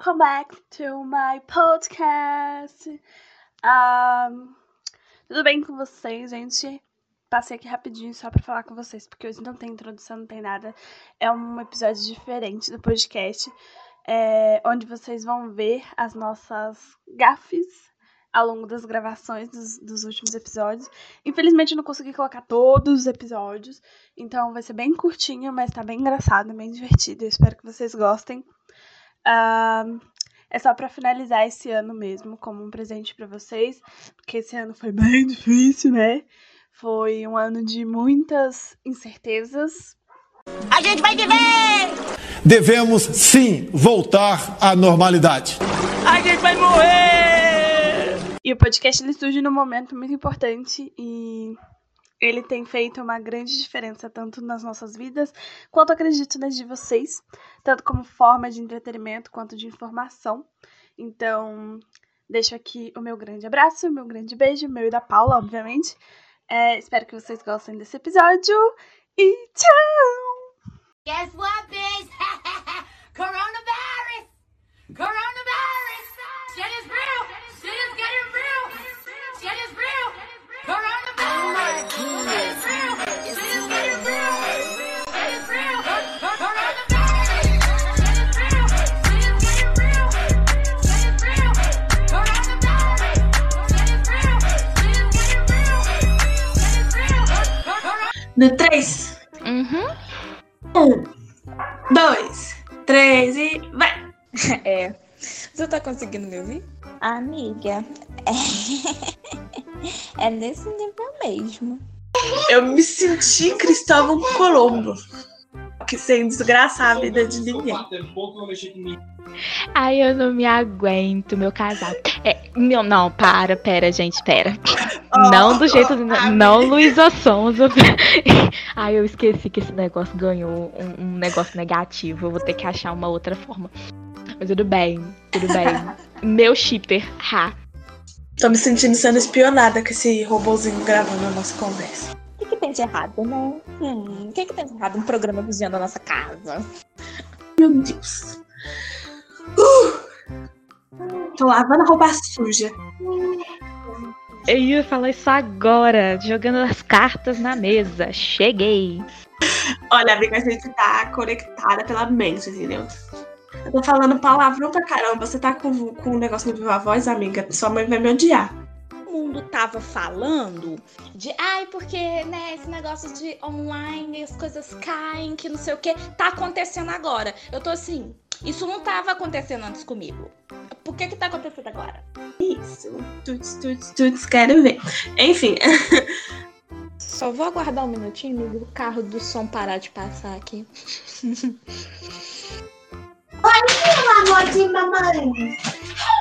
welcome back to my podcast. Um, tudo bem com vocês, gente? Passei aqui rapidinho só pra falar com vocês, porque hoje não tem introdução, não tem nada. É um episódio diferente do podcast, é, onde vocês vão ver as nossas gafes ao longo das gravações dos, dos últimos episódios. Infelizmente, eu não consegui colocar todos os episódios, então vai ser bem curtinho, mas tá bem engraçado, bem divertido. Eu espero que vocês gostem. Uh, é só para finalizar esse ano mesmo, como um presente para vocês, porque esse ano foi bem difícil, né? Foi um ano de muitas incertezas. A gente vai viver! Devemos sim voltar à normalidade. A gente vai morrer! E o podcast ele surge num momento muito importante e ele tem feito uma grande diferença tanto nas nossas vidas, quanto acredito nas de vocês, tanto como forma de entretenimento quanto de informação. Então, deixo aqui o meu grande abraço, o meu grande beijo, meu e da Paula, obviamente. É, espero que vocês gostem desse episódio e tchau! Guess what, bitch? 3. Uhum. Um, dois, três e vai! É. Você tá conseguindo me ouvir? Amiga, é, é nesse nível mesmo. Eu me senti Cristóvão Colombo. Que sem desgraçar a vida de ninguém. Ai, eu não me aguento, meu casal. É, meu, não, para, pera, gente, pera. não do jeito. não Luísa Sonza. Ai, eu esqueci que esse negócio ganhou um, um negócio negativo. Eu vou ter que achar uma outra forma. Mas tudo bem, tudo bem. Meu shipper, ha. Tô me sentindo sendo espionada com esse robozinho gravando a nossa conversa. Tem de errado, né? Hum, o que, que tem de errado um programa vizinho da nossa casa? Meu Deus. Uh! Tô lavando a roupa suja. Eu ia falar isso agora, jogando as cartas na mesa. Cheguei. Olha, amiga, a gente tá conectada pela mente, entendeu? Eu tô falando palavrão pra caramba. Você tá com, com um negócio no viva voz, amiga? Sua mãe vai me odiar. Mundo tava falando de ai, porque, né, esse negócio de online, as coisas caem, que não sei o que, tá acontecendo agora. Eu tô assim, isso não tava acontecendo antes comigo. Por que que tá acontecendo agora? Isso. Tuts, tuts, tuts, quero ver. Enfim. Só vou aguardar um minutinho o carro do som parar de passar aqui. Oi, meu amor de mamãe.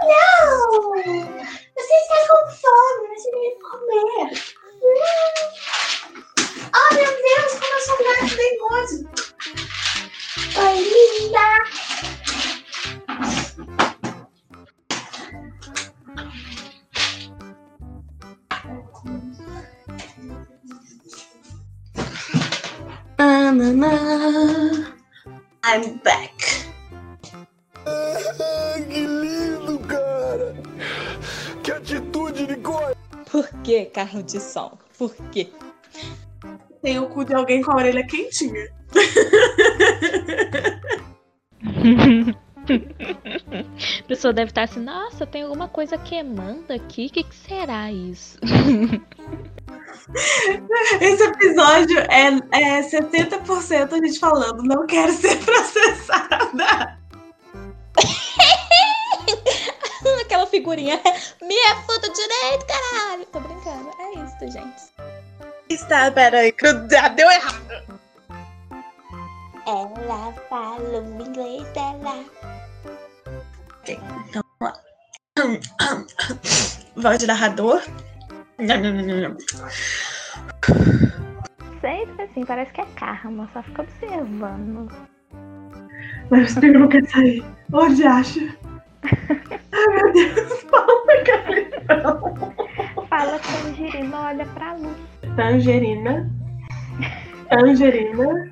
Não! Você está com fome, você deve comer. Hum. Oh, meu Deus, como eu sou gato teimoso. Oi, linda. I'm back. Que carro de som? Por quê? Tem o cu de alguém com a orelha quentinha. A pessoa deve estar assim, nossa, tem alguma coisa queimando aqui, o que, que será isso? Esse episódio é, é 70% a gente falando, não quero ser processada. Figurinha. Me afuda direito, caralho. Tô brincando. É isso, gente. Está, peraí, que já deu errado. Ela fala o inglês dela. Ok, então vamos lá. Voz de narrador. Sempre assim, parece que é karma, só fica observando. Mas o não quer sair. Onde acha? Deus, fala. Fala tangerina, olha pra luz. Tangerina. Tangerina.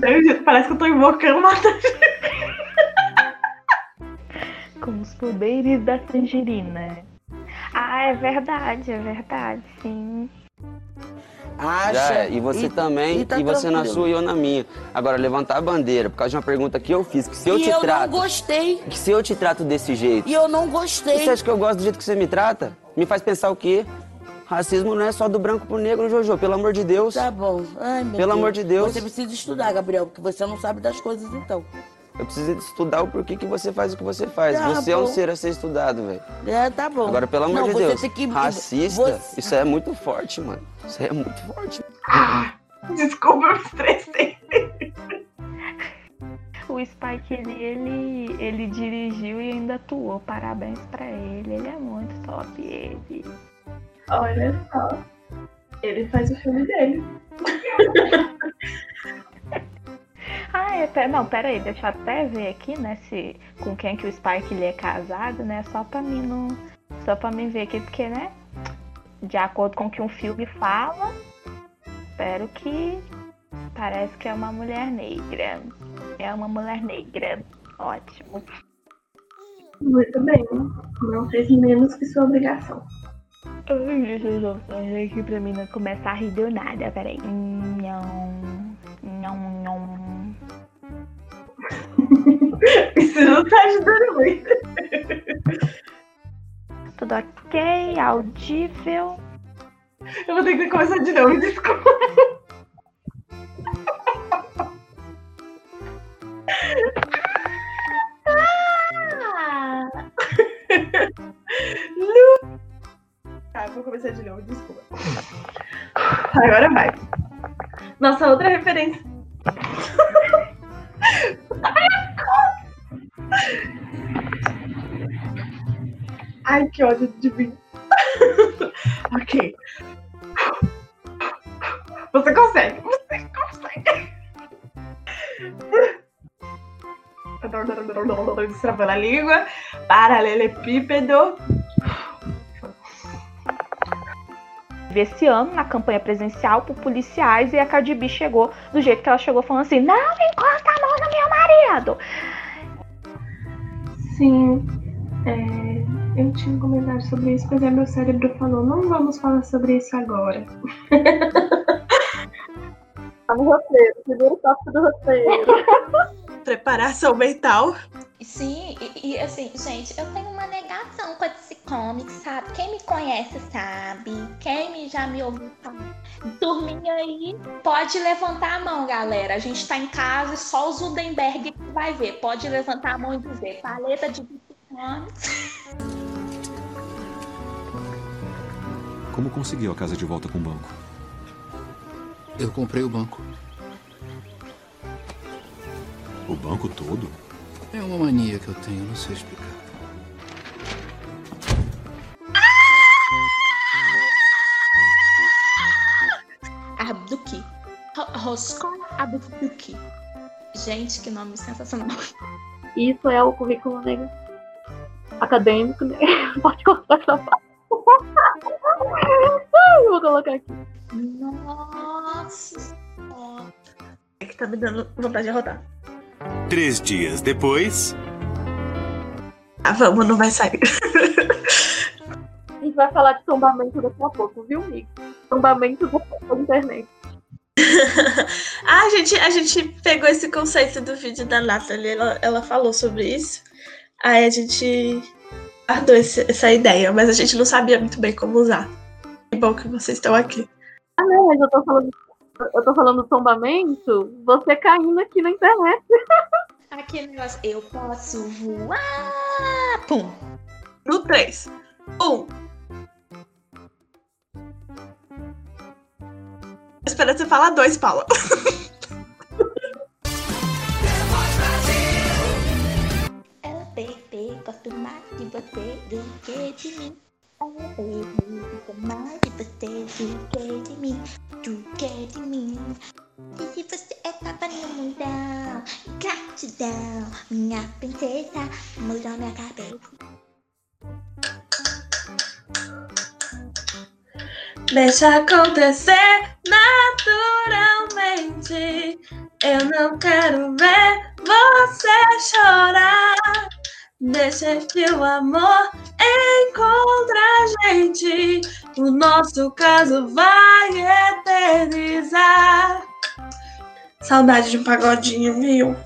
Tangerina. Parece que eu tô invocando uma tangerina. com os poderes da tangerina. Ah, é verdade, é verdade, sim. Acha. Já é. E você e- também, e e, tá você na tranquilo. sua e eu na minha. Agora, levantar a bandeira por causa de uma pergunta que eu fiz, que se eu e te eu trato. não gostei. Que se eu te trato desse jeito. E eu não gostei. Você acha que eu gosto do jeito que você me trata? Me faz pensar o quê? Racismo não é só do branco pro negro, Jojo, pelo amor de Deus. Tá bom. Ai, meu Pelo Deus. amor de Deus. Você precisa estudar, Gabriel, porque você não sabe das coisas então. Eu preciso estudar o porquê que você faz o que você faz. Tá você é um bom. ser a ser estudado, velho. É, tá bom. Agora, pelo amor não, de você Deus, Tem que... racista, Você- isso é muito forte, mano. Isso é muito forte. Desculpa, eu estressei. O Spike ele, ele, ele dirigiu e ainda atuou. Parabéns pra ele. Ele é muito top, ele. Olha só. Ele faz o filme dele. Ah, é, pe- não, pera aí, deixa eu até ver aqui, né, se com quem que o Spike ele é casado, né, só pra mim não, só pra mim ver aqui, porque, né, de acordo com o que um filme fala, espero que parece que é uma mulher negra, é uma mulher negra, ótimo. Muito bem. Não fez menos que sua obrigação. Ai, deixa eu fazer aqui pra mim não começar a rir do nada, peraí. Nham, nham, nham. Isso não tá ajudando muito. Tudo ok, audível. Eu vou ter que começar de novo, desculpa. Ah! Tá, vou começar de novo, desculpa. Agora vai. Nossa outra referência. Ai, que ódio de mim. ok. Você consegue, você consegue. Destravando a língua. Paralelepípedo. Esse ano, na campanha presencial por policiais, e a Cardi B chegou do jeito que ela chegou, falando assim: Não encosta a mão no meu marido! Sim. É, eu tinha um comentário sobre isso, mas aí meu cérebro falou, não vamos falar sobre isso agora. Tá no roteiro, primeiro tópico do roteiro. Preparação mental. Sim, e, e, assim, gente, eu tenho uma negação com esse comic, sabe? Quem me conhece sabe. Quem me, já me ouviu falar. Turminha aí, pode levantar a mão, galera. A gente tá em casa e só o Zudenberg que vai ver. Pode levantar a mão e dizer, paleta de comics. Como conseguiu a casa de volta com o banco? Eu comprei o banco. O banco todo? É uma mania que eu tenho, não sei explicar. Abduki. Ro- Roscoe Abduki. Gente, que nome sensacional. Isso é o currículo negro acadêmico, né? Pode cortar essa parte. Vou colocar aqui. Nossa. É que tá me dando vontade de arrotar. Três dias depois. Ah, vamos, não vai sair. A gente vai falar de tombamento daqui a pouco, viu, amigo? Tombamento da internet. ah, a gente, a gente pegou esse conceito do vídeo da Nathalie, ela, ela falou sobre isso. Aí a gente guardou esse- essa ideia, mas a gente não sabia muito bem como usar. Que bom que vocês estão aqui. Ah, não, mas eu tô falando. Eu tô falando do tombamento, você caindo aqui na internet. Aquele negócio, eu posso voar. Pum. No 3. 1. Esperando você falar dois, Paula. de mim. Mais de você do que de mim. Do que de mim. E se você é papa no mundão, gratidão, minha princesa, mudou minha cabeça. Deixa acontecer naturalmente. Eu não quero ver você chorar. Deixa que o amor encontre a gente. O nosso caso vai eternizar. Saudade de um pagodinho, viu?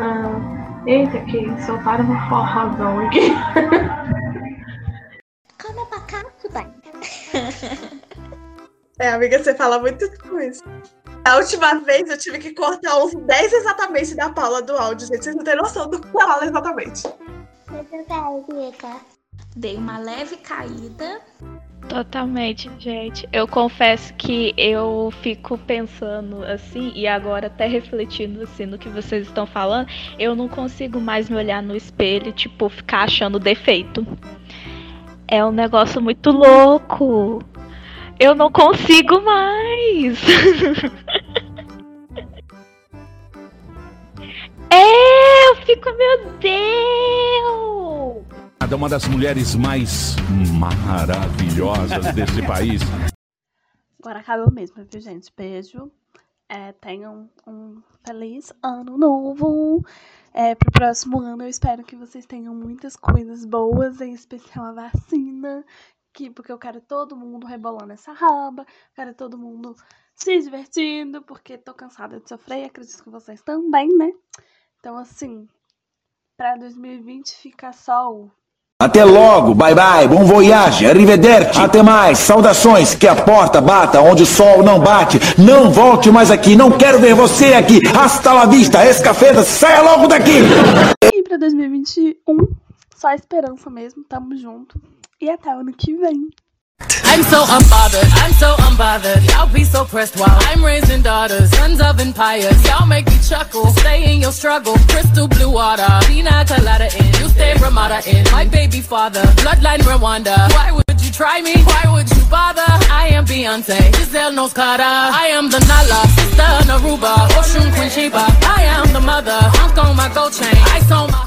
Ah, eita, que soltaram um forrozão aqui. Come abacaxi, pai. É, amiga, você fala muito coisa. A última vez eu tive que cortar uns 10 exatamente da Paula do áudio, gente. Vocês não têm noção do que ela fala exatamente. Dei uma leve caída. Totalmente, gente. Eu confesso que eu fico pensando assim, e agora até refletindo assim no que vocês estão falando, eu não consigo mais me olhar no espelho e, tipo, ficar achando defeito. É um negócio muito louco. Eu não consigo mais. é, eu fico, meu Deus. É uma das mulheres mais maravilhosas desse país. Agora acabou mesmo, viu, gente? Beijo. É, tenham um feliz ano novo. É, pro próximo ano eu espero que vocês tenham muitas coisas boas, em especial a vacina. Que, porque eu quero todo mundo rebolando essa raba, quero todo mundo se divertindo, porque tô cansada de sofrer e acredito que vocês também, né? Então, assim, pra 2020 fica só o Até logo, bye bye, bom voyage, arrivederci, até mais, saudações, que a porta bata onde o sol não bate, não volte mais aqui, não quero ver você aqui, hasta la vista, escafeta, saia logo daqui! E pra 2021, só esperança mesmo, tamo junto. E até ano que vem. I'm so unbothered, I'm so unbothered. Y'all be so pressed while I'm raising daughters, sons of empires. Y'all make me chuckle, stay in your struggle. Crystal blue water, pina colada in. You stay Ramada in. My baby father, bloodline Rwanda. Why would you try me? Why would you bother? I am Beyonce, Giselle knows Carter. I am the Nala, sister Naruba, Oshun Queen Sheba. I am the mother, Hong Kong my gold chain. I saw my